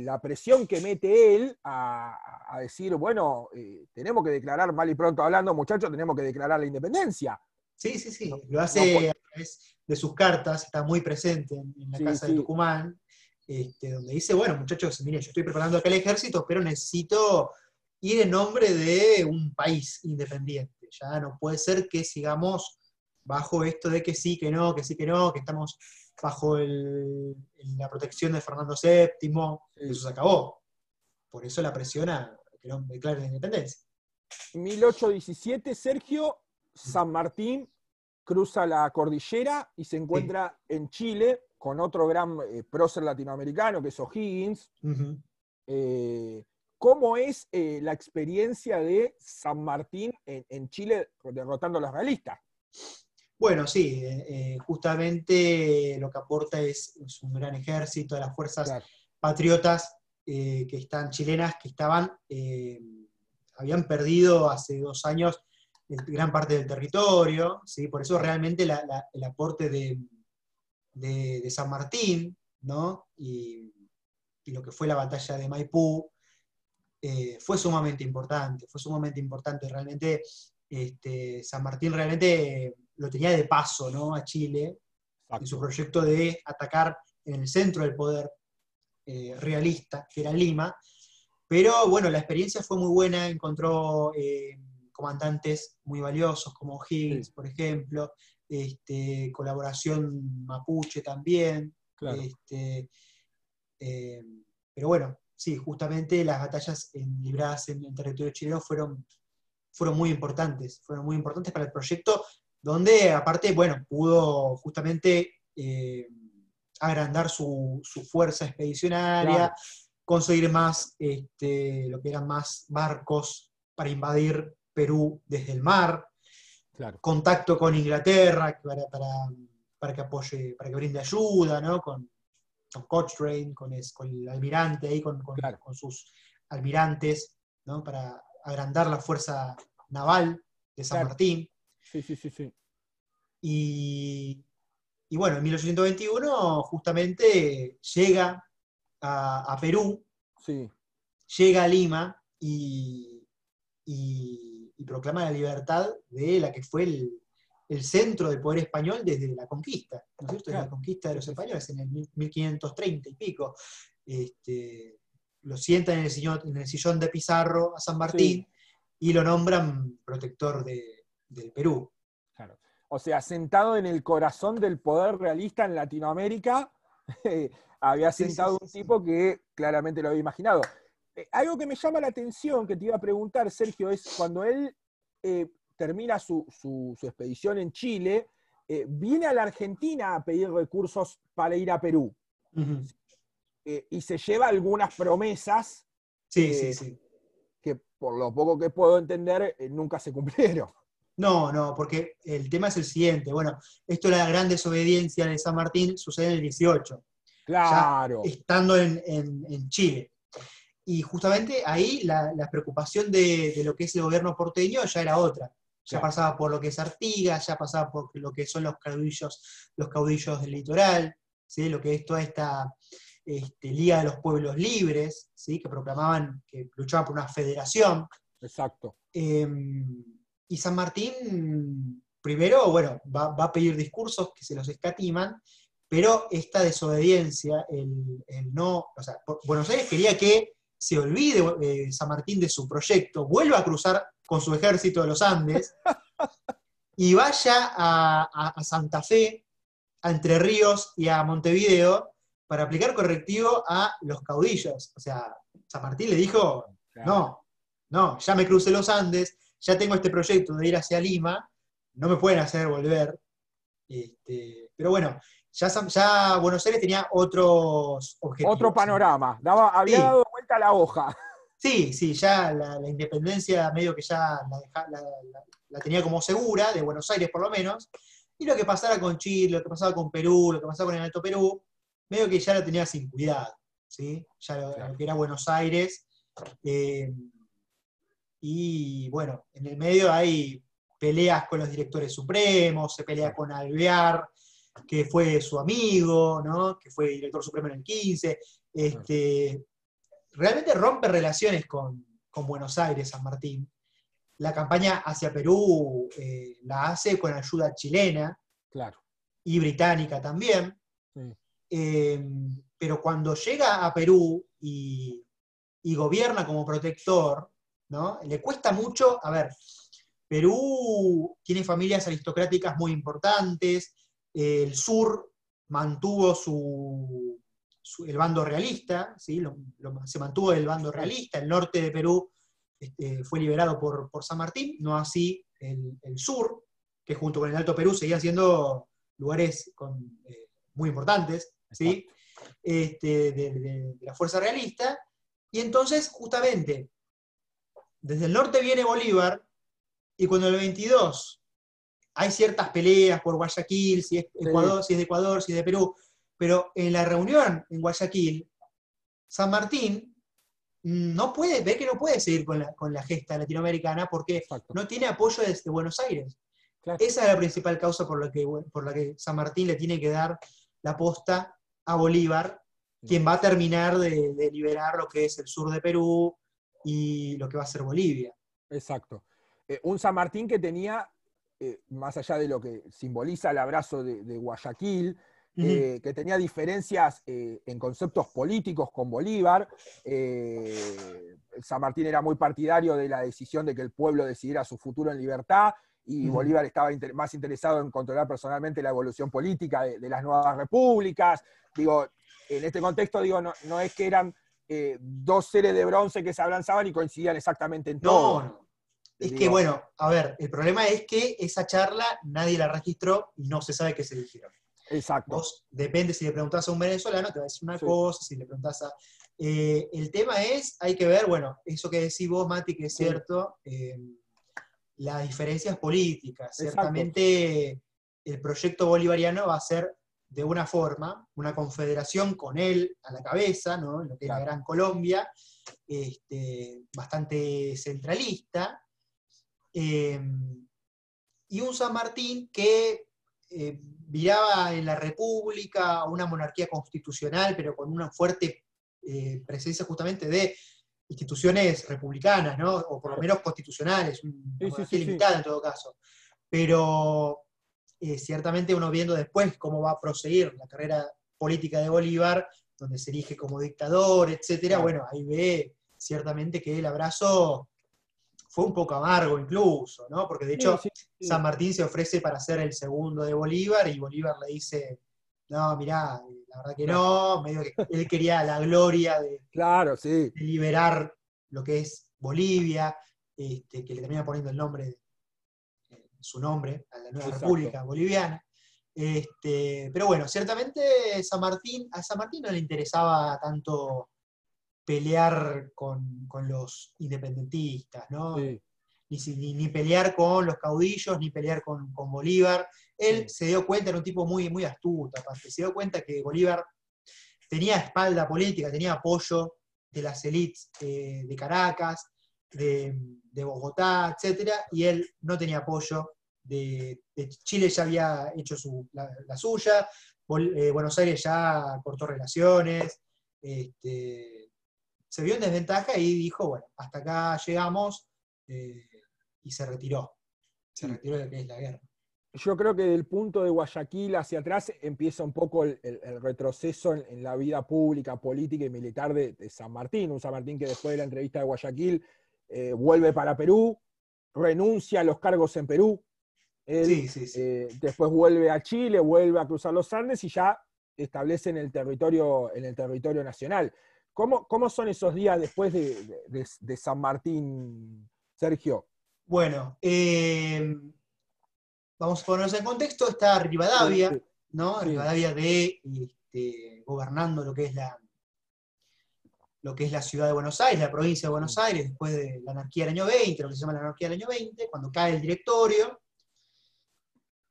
la, presión que mete él a, decir, bueno, eh, tenemos que declarar, mal y pronto hablando, muchachos, tenemos que declarar la independencia. Sí, sí, sí. lo hace a través de sus cartas, está muy presente en, la Casa de Tucumán. Este, donde dice, bueno, muchachos, miren, yo estoy preparando acá el ejército, pero necesito ir en nombre de un país independiente. Ya no puede ser que sigamos bajo esto de que sí, que no, que sí, que no, que estamos bajo la protección de Fernando VII, eso se acabó. Por eso la presiona que no declare la independencia. 1817, Sergio, San Martín cruza la cordillera y se encuentra en Chile con otro gran eh, prócer latinoamericano que es O'Higgins. Eh, ¿Cómo es eh, la experiencia de San Martín en, Chile derrotando a los realistas? Bueno, sí, justamente lo que aporta es, un gran ejército de las fuerzas patriotas que están chilenas, que estaban, habían perdido hace dos años gran parte del territorio, ¿sí? por eso realmente el aporte de, de, San Martín, ¿no? Y, lo que fue la batalla de Maipú, eh, fue sumamente importante, fue sumamente importante. Realmente este, San Martín realmente lo tenía de paso ¿no? a Chile en su proyecto de atacar en el centro del poder eh, realista, que era Lima. Pero bueno, la experiencia fue muy buena, encontró eh, comandantes muy valiosos como Higgins, por ejemplo, este, colaboración mapuche también. Este, eh, pero bueno, sí, justamente las batallas en, libradas en, territorio chileno fueron, fueron muy importantes, fueron muy importantes para el proyecto, donde aparte, bueno, pudo justamente eh, agrandar su, fuerza expedicionaria, conseguir más, este, lo que eran más barcos para invadir Perú desde el mar, contacto con Inglaterra para, para, que apoye, para que brinde ayuda, ¿no? Con, Cochrane, con, el almirante ahí, con, sus almirantes, ¿no? para agrandar la fuerza naval de San Martín. Sí, sí, sí, sí. Y, y bueno, en 1821 justamente llega a, Perú, llega a Lima y, proclama la libertad de la que fue el, centro del poder español desde la conquista, ¿no es cierto? Desde la conquista de los españoles en el 1530 y pico. Este, lo sientan en el, sillón, de Pizarro a San Martín y lo nombran protector del Perú. O sea, sentado en el corazón del poder realista en Latinoamérica, *laughs* había sentado un tipo que claramente lo había imaginado. Eh, algo que me llama la atención, que te iba a preguntar, Sergio, es cuando él eh, termina su, expedición en Chile, eh, viene a la Argentina a pedir recursos para ir a Perú. y se lleva algunas promesas. Que por lo poco que puedo entender, nunca se cumplieron. No, no, porque el tema es el siguiente. Bueno, esto de la gran desobediencia de San Martín sucede en el 18. Claro. estando en, Chile. Y justamente ahí la, preocupación de, lo que es el gobierno porteño ya era otra. Ya pasaba por lo que es Artigas, ya pasaba por lo que son los caudillos, los caudillos del litoral, ¿sí? lo que es toda esta este, Liga de los Pueblos Libres, ¿sí? que proclamaban, que luchaban por una federación. Exacto. Em, y San Martín, primero, bueno, va, a pedir discursos que se los escatiman, pero esta desobediencia, el, no, o sea, Buenos Aires quería que se olvide eh, San Martín de su proyecto, vuelva a cruzar con su ejército de los Andes y vaya a, Santa Fe, a Entre Ríos y a Montevideo para aplicar correctivo a los caudillos. O sea, San Martín le dijo, no, no, ya me crucé los Andes, ya tengo este proyecto de ir hacia Lima, no me pueden hacer volver. Este, pero bueno, ya, ya, Buenos Aires tenía otros objetivos. Otro panorama, daba, había dado vuelta la hoja. Sí, sí, ya la, independencia medio que ya la, tenía como segura, de Buenos Aires por lo menos, y lo que pasara con Chile, lo que pasaba con Perú, lo que pasaba con el Alto Perú, medio que ya lo tenía sin cuidado, ¿sí? Ya lo, que era Buenos Aires. Eh, y bueno, en el medio hay peleas con los directores supremos, se pelea con Alvear, que fue su amigo, ¿no? que fue director supremo en el 15. Este, realmente rompe relaciones con, Buenos Aires, San Martín. La campaña hacia Perú eh, la hace con ayuda chilena claro. y británica también. Em, pero cuando llega a Perú y, y gobierna como protector, le cuesta mucho, a ver, Perú tiene familias aristocráticas muy importantes, el sur mantuvo su, el bando realista, ¿sí? se mantuvo el bando realista, el norte de Perú este, fue liberado por, San Martín, no así el, sur, que junto con el Alto Perú seguían siendo lugares eh, muy importantes ¿sí? Este, de la fuerza realista, y entonces justamente desde el norte viene Bolívar, y cuando el 22 hay ciertas peleas por Guayaquil, si es, Ecuador, si es de Ecuador, si es de Perú, pero en la reunión en Guayaquil, San Martín no puede, ve que no puede seguir con la, gesta latinoamericana porque no tiene apoyo desde Buenos Aires. Esa es la principal causa por la, que, por la que San Martín le tiene que dar la posta a Bolívar, quien va a terminar de, de liberar lo que es el sur de Perú, y lo que va a ser Bolivia. Exacto. Eh, un San Martín que tenía, eh, más allá de lo que simboliza el abrazo de, Guayaquil, eh, que tenía diferencias en conceptos políticos con Bolívar. San Martín era muy partidario de la decisión de que el pueblo decidiera su futuro en libertad y Bolívar estaba más interesado en controlar personalmente la evolución política de, las nuevas repúblicas. Digo, en este contexto, digo, no, no es que eran eh, dos seres de bronce que se alanzaban y coincidían exactamente en todo. No, Es que, bueno, a ver, el problema es que esa charla nadie la registró y no se sabe qué se dijeron. Exacto. depende si le preguntás a un venezolano, te va a decir una cosa, si le preguntás a. Eh, el tema es, hay que ver, bueno, eso que decís vos, Mati, que es cierto, eh, las diferencias políticas. Ciertamente el proyecto bolivariano va a ser de una forma, una confederación con él a la cabeza, ¿no? en lo que es la Gran Colombia, este, bastante centralista, em, y un San Martín que eh, viraba en la República una monarquía constitucional, pero con una fuerte eh, presencia justamente de instituciones republicanas, ¿no? o por lo menos constitucionales, una monarquía limitada en todo caso. Pero eh, ciertamente uno viendo después cómo va a proseguir la carrera política de Bolívar, donde se elige como dictador, etcétera, bueno, ahí ve ciertamente que el abrazo fue un poco amargo incluso, ¿no? Porque de hecho San Martín se ofrece para ser el segundo de Bolívar y Bolívar le dice, no, mirá, la verdad que no, medio que él quería la gloria de, claro, sí. liberar lo que es Bolivia, este, que le termina poniendo el nombre de, su nombre a la nueva República Boliviana. Este, pero bueno, ciertamente San Martín, a San Martín no le interesaba tanto pelear con, los independentistas, ¿no? Ni, ni, pelear con los caudillos, ni pelear con, Bolívar. Él se dio cuenta, era un tipo muy, muy astuto, aparte, se dio cuenta que Bolívar tenía espalda política, tenía apoyo de las élites eh, de Caracas, de, Bogotá, etc. Y él no tenía apoyo de, Chile, ya había hecho la, suya, eh, Buenos Aires ya cortó relaciones, este, se vio en desventaja y dijo, bueno, hasta acá llegamos eh, y se retiró. Se retiró de lo que es la guerra. Yo creo que del punto de Guayaquil hacia atrás empieza un poco el, retroceso en, la vida pública, política y militar de, San Martín. Un San Martín que después de la entrevista de Guayaquil eh, vuelve para Perú, renuncia a los cargos en Perú. sí, sí, sí. Eh, después vuelve a Chile, vuelve a cruzar los Andes y ya establece en el territorio, en el territorio nacional. ¿Cómo, ¿Cómo, son esos días después de, San Martín, Sergio? Bueno, eh, vamos a ponernos en contexto, está Rivadavia, ¿no? Rivadavia de este, gobernando lo que es la, lo que es la ciudad de Buenos Aires, la provincia de Buenos Aires, después de la anarquía del año 20, lo que se llama la anarquía del año 20, cuando cae el directorio.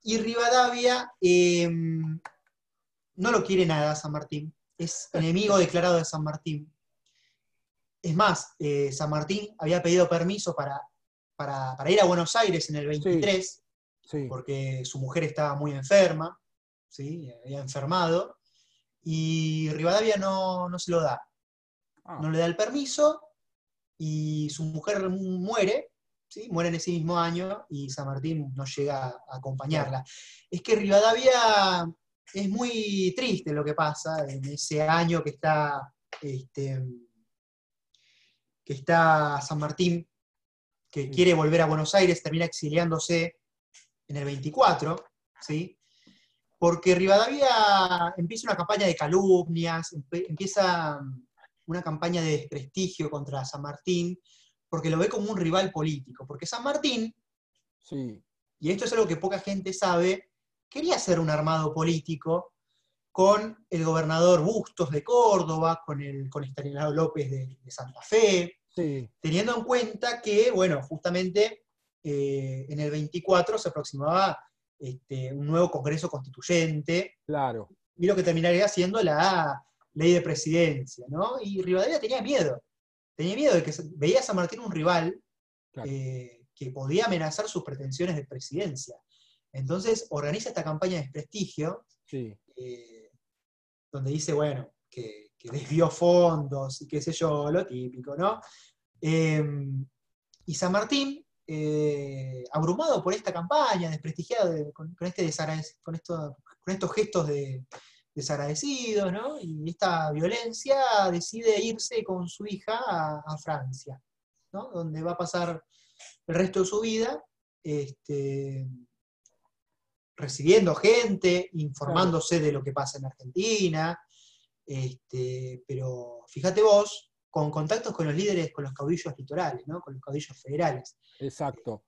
Y Rivadavia em, no lo quiere nada San Martín, es enemigo declarado de San Martín. Es más, eh, San Martín había pedido permiso para, para, ir a Buenos Aires en el 23, porque su mujer estaba muy enferma, ¿sí? había enfermado, y Rivadavia no, no se lo da. Ah. no le da el permiso y su mujer muere, ¿sí? muere en ese mismo año y San Martín no llega a acompañarla. Es que Rivadavia es muy triste lo que pasa en ese año que está, este, que está San Martín, que quiere volver a Buenos Aires, termina exiliándose en el 24, ¿sí? porque Rivadavia empieza una campaña de calumnias, empieza una campaña de desprestigio contra San Martín, porque lo ve como un rival político. Porque San Martín, sí. y esto es algo que poca gente sabe, quería hacer un armado político con el gobernador Bustos de Córdoba, con, el, con Estanislao López de, Santa Fe, teniendo en cuenta que, bueno, justamente eh, en el 24 se aproximaba este, un nuevo Congreso Constituyente. Claro. Y lo que terminaría siendo la, ley de presidencia, ¿no? Y Rivadavia tenía miedo, tenía miedo de que veía a San Martín un rival eh, que podía amenazar sus pretensiones de presidencia. Entonces organiza esta campaña de desprestigio, eh, donde dice, bueno, que, desvió fondos y qué sé yo, lo típico, ¿no? Em, y San Martín, eh, abrumado por esta campaña, desprestigiado con, este con, con estos gestos de, desagradecidos, ¿no? Y esta violencia decide irse con su hija a, Francia, ¿no? Donde va a pasar el resto de su vida este, recibiendo gente, informándose de lo que pasa en Argentina, este, pero fíjate vos, con contactos con los líderes, con los caudillos litorales, ¿no? con los caudillos federales. Exacto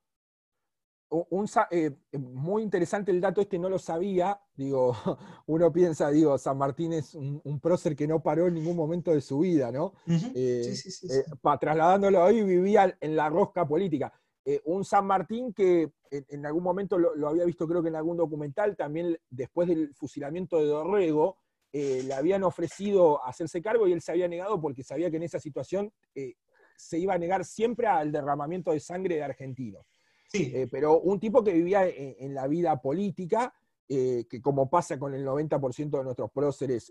un, eh, muy interesante el dato este, no lo sabía. Digo, *laughs* uno piensa, digo, San Martín es un, prócer que no paró en ningún momento de su vida, ¿no? Eh, eh, trasladándolo ahí, vivía en la rosca política. Eh, un San Martín que en, algún momento lo, había visto creo que en algún documental, también después del fusilamiento de Dorrego, eh, le habían ofrecido hacerse cargo y él se había negado porque sabía que en esa situación eh, se iba a negar siempre al derramamiento de sangre de argentinos. Sí. pero un tipo que vivía en, la vida política, que como pasa con el 90% de nuestros próceres,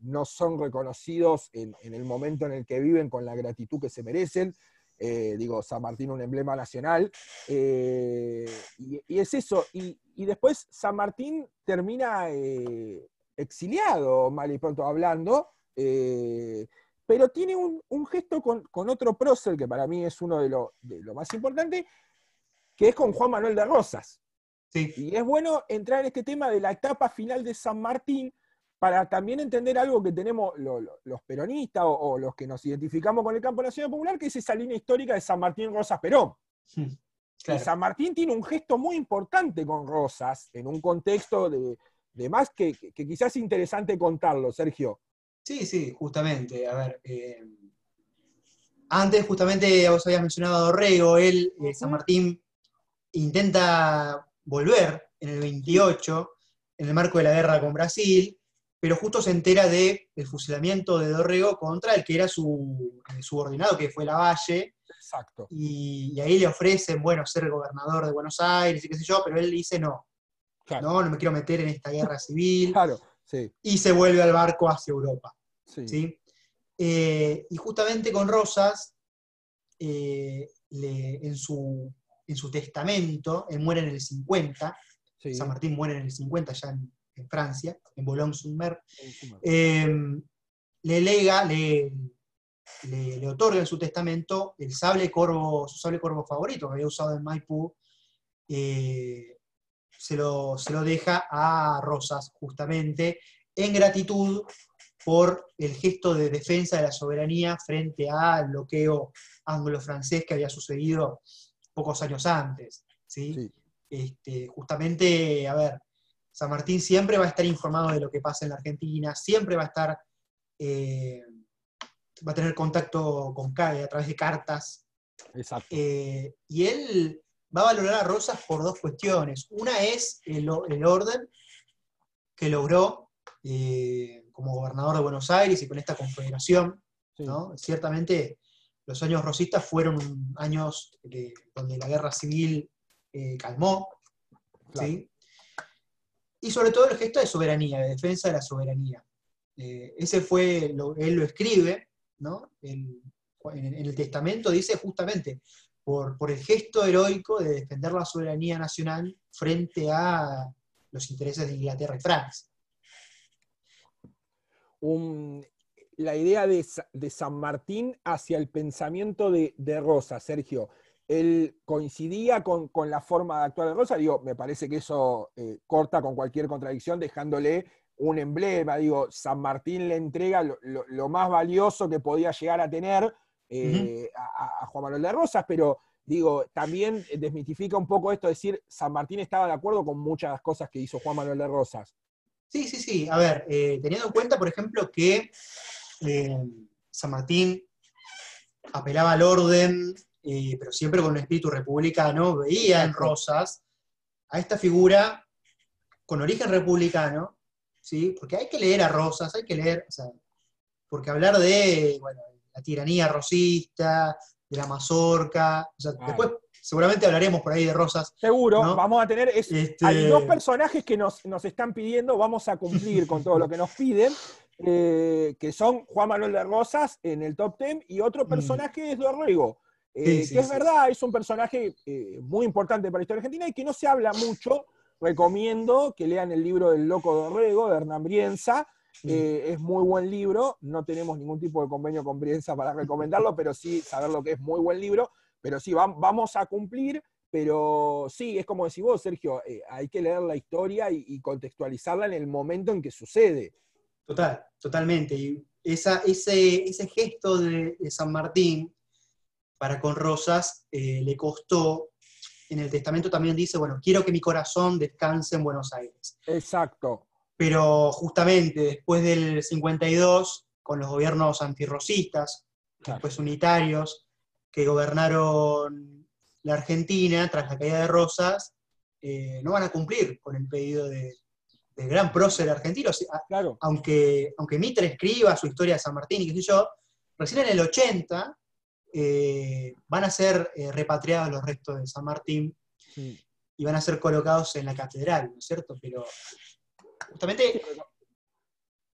no son reconocidos en, en, el momento en el que viven con la gratitud que se merecen, eh, digo, San Martín un emblema nacional, eh, y, es eso, y, después San Martín termina eh, exiliado, mal y pronto hablando, pero tiene un, gesto con, otro prócer que para mí es uno de lo, de lo más importante, que es con Juan Manuel de Rosas. Sí. Y es bueno entrar en este tema de la etapa final de San Martín, para también entender algo que tenemos los peronistas o, los que nos identificamos con el campo nacional popular, que es esa línea histórica de San Martín Rosas Perón. Hmm, San Martín tiene un gesto muy importante con Rosas, en un contexto de, más que, quizás es interesante contarlo, Sergio. Sí, sí, justamente. A ver, eh, antes justamente vos habías mencionado a Dorrego, él, eh, San Martín, intenta volver en el 28, en el marco de la guerra con Brasil, pero justo se entera del fusilamiento de Dorrego contra el que era su eh, subordinado, que fue Lavalle. Exacto. Y, ahí le ofrecen, bueno, ser gobernador de Buenos Aires y qué sé yo, pero él dice no. No, no me quiero meter en esta guerra *laughs* civil. Claro, sí. Y se vuelve al barco hacia Europa. Sí. Eh, y justamente con Rosas, eh, en, su, en su testamento, él muere en el 50, San Martín muere en el 50 ya en, en Francia, en Boulogne-sur-Mer, em, le lega, le, le, otorga en su testamento el sable corvo, su sable corvo favorito que había usado en Maipú, eh, se, lo, se lo deja a Rosas justamente en gratitud por el gesto de defensa de la soberanía frente al bloqueo anglo-francés que había sucedido pocos años antes. ¿sí? Este, justamente, a ver, San Martín siempre va a estar informado de lo que pasa en la Argentina, siempre va a estar, eh, va a tener contacto con CAE a través de cartas. Exacto. Eh, y él va a valorar a Rosas por dos cuestiones. Una es el, orden que logró eh, como gobernador de Buenos Aires y con esta confederación. Ciertamente los años rosistas fueron años donde la guerra civil calmó. ¿sí? Y sobre todo el gesto de soberanía, de defensa de la soberanía. Eh, ese fue, él lo escribe, ¿no? en, el testamento dice justamente, por, por, el gesto heroico de defender la soberanía nacional frente a los intereses de Inglaterra y Francia. la idea de, de, San Martín hacia el pensamiento de, de Rosa, Sergio, él coincidía con, la forma de actuar de Rosa, digo, me parece que eso eh, corta con cualquier contradicción, dejándole un emblema, digo, San Martín le entrega lo, más valioso que podía llegar a tener eh, a, Juan Manuel de Rosas, pero digo, también desmitifica un poco esto de decir, San Martín estaba de acuerdo con muchas cosas que hizo Juan Manuel de Rosas. Sí, sí, sí, a ver, eh, teniendo en cuenta, por ejemplo, que San Martín apelaba al orden eh, pero siempre con un espíritu republicano, veía en Rosas a esta figura con origen republicano, ¿sí? porque hay que leer a Rosas, hay que leer, porque hablar de la tiranía rosista, de la mazorca, después seguramente hablaremos por ahí de Rosas. Seguro, vamos a tener, este hay dos personajes que nos, están pidiendo, vamos a cumplir con todo lo que nos piden, eh, que son Juan Manuel de Rosas en el top 10 y otro mm. personaje es Dorrego. Eh, que es verdad, es un personaje eh, muy importante para la historia argentina y que no se habla mucho. Recomiendo que lean el libro del Loco Dorrego, de Hernán Brienza. es muy buen libro, no tenemos ningún tipo de convenio con Brienza para recomendarlo, pero sí saber lo que es muy buen libro. Pero sí, vamos a cumplir, pero sí, es como decís vos, Sergio, eh, hay que leer la historia y, contextualizarla en el momento en que sucede. Total, totalmente. Y esa, ese, ese gesto de San Martín, para con Rosas eh, le costó, en el testamento también dice, bueno, quiero que mi corazón descanse en Buenos Aires. Exacto. Pero justamente después del 52, con los gobiernos antirrosistas, después unitarios, que gobernaron la Argentina, tras la caída de Rosas, no van a cumplir con el pedido de, del gran prócer argentino. Claro. Aunque, aunque Mitre escriba su historia de San Martín y qué sé yo, recién en el 80 van a ser repatriados los restos de San Martín y van a ser colocados en la catedral, ¿no es cierto? Pero justamente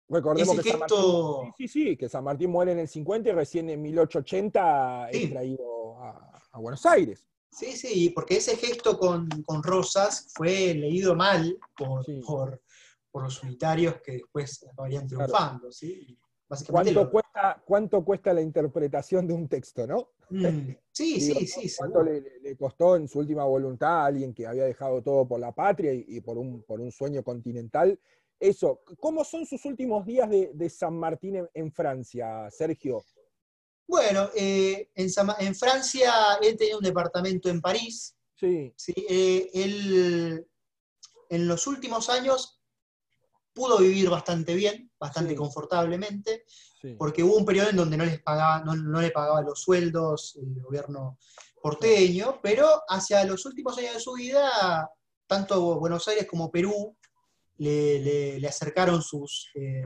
Recordemos que San Martín, sí, sí, que San Martín muere en el 50 y recién en 1880 es traído a, Buenos Aires. Sí, sí, porque ese gesto con, Rosas fue leído mal por, por, los unitarios que después acabarían triunfando, ¿sí? ¿Cuánto, cuesta, ¿Cuánto cuesta la interpretación de un texto, no? Mm, *laughs* sí, sí, sí. ¿Cuánto le, costó en su última voluntad a alguien que había dejado todo por la patria y, por, un, por un sueño continental eso, ¿cómo son sus últimos días de, San Martín en, Francia, Sergio? Bueno, eh, en, Francia él tenía un departamento en París. Sí. sí eh, él en los últimos años pudo vivir bastante bien, bastante confortablemente, porque hubo un periodo en donde no, les pagaba, no, le pagaba los sueldos el gobierno porteño, pero hacia los últimos años de su vida, tanto Buenos Aires como Perú le, acercaron sus, eh,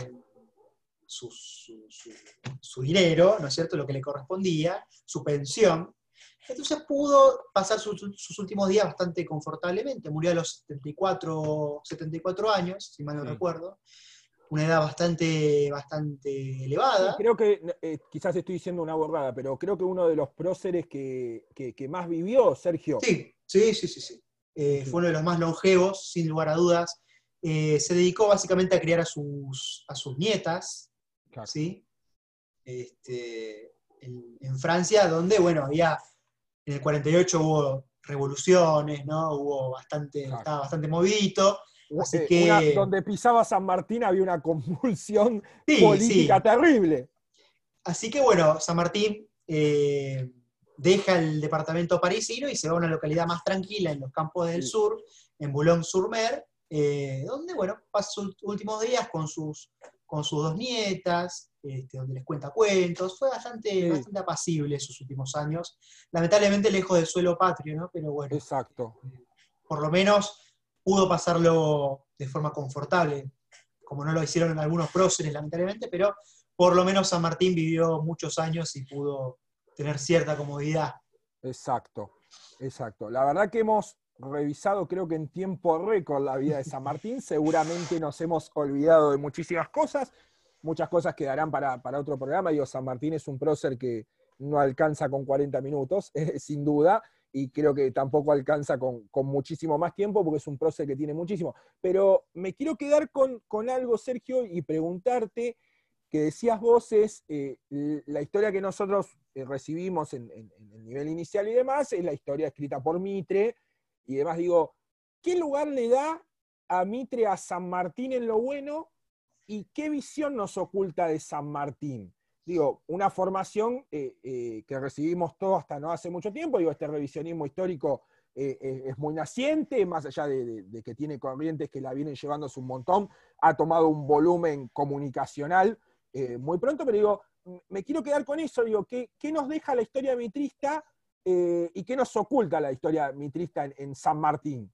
su, dinero, ¿no es cierto?, lo que le correspondía, su pensión. Entonces pudo pasar sus, últimos días bastante confortablemente. Murió a los 74, 74 años, si mal no recuerdo. Una edad bastante, bastante elevada. creo que, eh, quizás estoy diciendo una borrada, pero creo que uno de los próceres que, más vivió, Sergio. Sí, sí, sí, sí. Eh, fue uno de los más longevos, sin lugar a dudas. Eh, se dedicó básicamente a criar a sus, a sus nietas, ¿sí? Este, en, Francia, donde, bueno, había, en el 48 hubo revoluciones, ¿no? Hubo bastante, estaba bastante movido. Así donde pisaba San Martín había una convulsión política terrible. Así que bueno, San Martín eh, deja el departamento parisino y se va a una localidad más tranquila en los campos del sur, en Boulogne-sur-Mer, eh, donde, bueno, pasa sus últimos días con sus, con sus dos nietas, este, donde les cuenta cuentos. Fue bastante, bastante apacible sus últimos años. Lamentablemente lejos del suelo patrio, ¿no? Pero bueno. Exacto. Por lo menos pudo pasarlo de forma confortable, como no lo hicieron en algunos próceres, lamentablemente, pero por lo menos San Martín vivió muchos años y pudo tener cierta comodidad. Exacto, exacto. La verdad que hemos revisado creo que en tiempo récord la vida de San Martín. *laughs* Seguramente nos hemos olvidado de muchísimas cosas. Muchas cosas quedarán para, otro programa. Digo, San Martín es un prócer que no alcanza con 40 minutos, *laughs* sin duda, y creo que tampoco alcanza con, muchísimo más tiempo porque es un prócer que tiene muchísimo. Pero me quiero quedar con, algo, Sergio, y preguntarte, que decías vos es eh, la historia que nosotros eh, recibimos en, en, el nivel inicial y demás, es la historia escrita por Mitre, y demás, digo, ¿qué lugar le da a Mitre a San Martín en lo bueno y qué visión nos oculta de San Martín? Digo, una formación eh, eh, que recibimos todos hasta no hace mucho tiempo, digo, este revisionismo histórico eh, es muy naciente, más allá de, que tiene corrientes que la vienen llevándose un montón, ha tomado un volumen comunicacional muy pronto, pero digo, me quiero quedar con eso, digo, ¿qué, qué nos deja la historia mitrista ¿Y qué nos oculta la historia mitrista en, San Martín?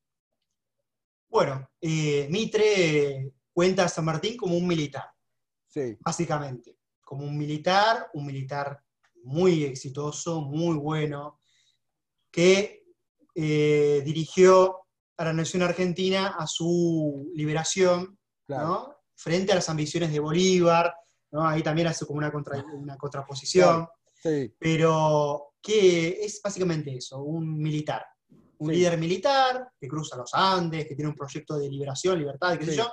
Bueno, Mitre cuenta a San Martín como un militar, sí. básicamente. Como un militar, un militar muy exitoso, muy bueno, que eh, dirigió a la nación argentina a su liberación, frente a las ambiciones de Bolívar, ahí también hace como una, una contraposición. Pero que es básicamente eso, un militar. Un líder militar que cruza los Andes, que tiene un proyecto de liberación, libertad, qué sé yo,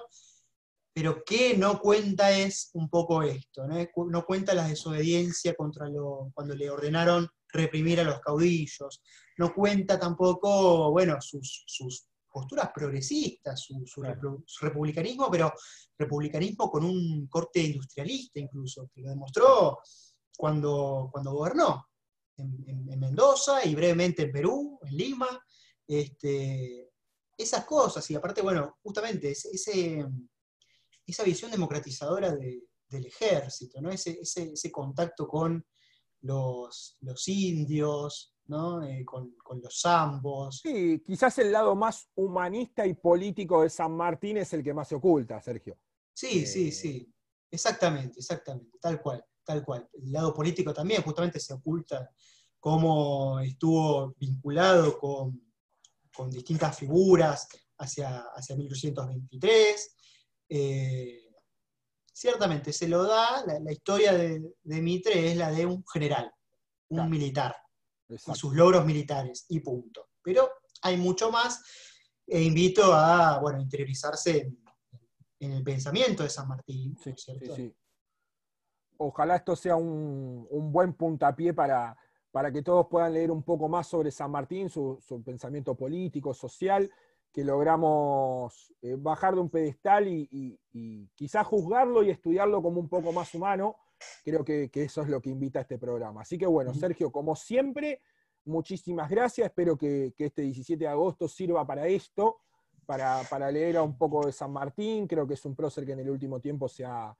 pero que no cuenta es un poco esto, no, cuenta la desobediencia contra lo, cuando le ordenaron reprimir a los caudillos, no cuenta tampoco, bueno, sus, posturas progresistas, su, republicanismo, pero republicanismo con un corte industrialista incluso, que lo demostró cuando, cuando gobernó en, Mendoza y brevemente en Perú, en Lima. Este, esas cosas, y aparte, bueno, justamente ese, esa visión democratizadora del ejército, ¿no? ese, ese, contacto con los, indios, ¿no? Eh, con, los zambos. Sí, quizás el lado más humanista y político de San Martín es el que más se oculta, Sergio. Sí, sí, eh, sí. Exactamente, exactamente, tal cual, tal cual. El lado político también justamente se oculta cómo estuvo vinculado con, distintas figuras hacia, hacia 1823. Eh, ciertamente se lo da, la, historia de, Mitre es la de un general, un militar, y sus logros militares, y punto. Pero hay mucho más, e invito a bueno, interiorizarse en, el pensamiento de San Martín. Ojalá esto sea un, buen puntapié para, para, que todos puedan leer un poco más sobre San Martín, su, su pensamiento político, social, que logramos eh, bajar de un pedestal y, quizás juzgarlo y estudiarlo como un poco más humano. Creo que, eso es lo que invita a este programa. Así que bueno, Sergio, como siempre, muchísimas gracias. Espero que, este 17 de agosto sirva para esto, para, leer a un poco de San Martín. Creo que es un prócer que en el último tiempo se ha,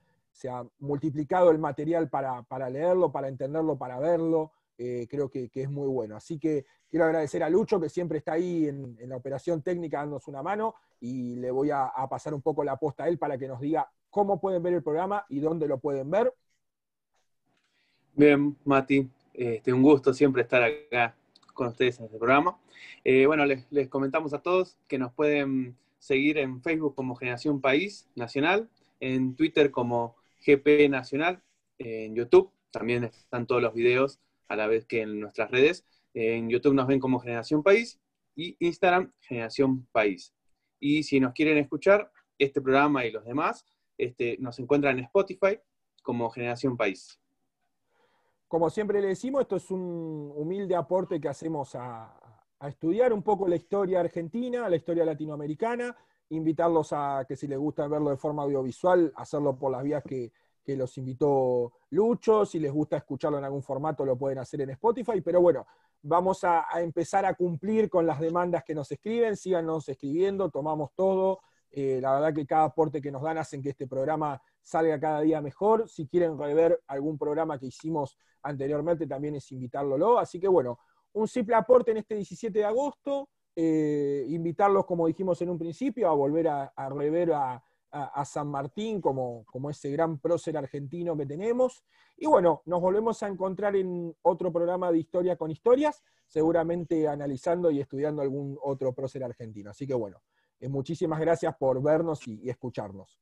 multiplicado el material para, para leerlo, para entenderlo, para verlo. Eh, creo que, es muy bueno. Así que quiero agradecer a Lucho, que siempre está ahí en, la operación técnica dándonos una mano, y le voy a, pasar un poco la posta a él para que nos diga cómo pueden ver el programa y dónde lo pueden ver. Bien, Mati, este, un gusto siempre estar acá con ustedes en este programa. Eh, bueno, les, les, comentamos a todos que nos pueden seguir en Facebook como Generación País Nacional, en Twitter como GP Nacional, en YouTube también están todos los videos a la vez que en nuestras redes. En YouTube nos ven como Generación País y Instagram Generación País. Y si nos quieren escuchar, este programa y los demás, este, nos encuentran en Spotify como Generación País. Como siempre le decimos, esto es un humilde aporte que hacemos a, estudiar un poco la historia argentina, la historia latinoamericana, invitarlos a que si les gusta verlo de forma audiovisual, hacerlo por las vías que, que los invitó Lucho. Si les gusta escucharlo en algún formato, lo pueden hacer en Spotify. Pero bueno, vamos a, empezar a cumplir con las demandas que nos escriben. Síganos escribiendo, tomamos todo. Eh, la verdad que cada aporte que nos dan hacen que este programa salga cada día mejor. Si quieren rever algún programa que hicimos anteriormente, también es invitarlo. Así que bueno, un simple aporte en este 17 de agosto. Eh, invitarlos, como dijimos en un principio, a volver a rever a, a, San Martín como, como ese gran prócer argentino que tenemos. Y bueno, nos volvemos a encontrar en otro programa de Historia con Historias, seguramente analizando y estudiando algún otro prócer argentino. Así que bueno, eh, muchísimas gracias por vernos y escucharnos.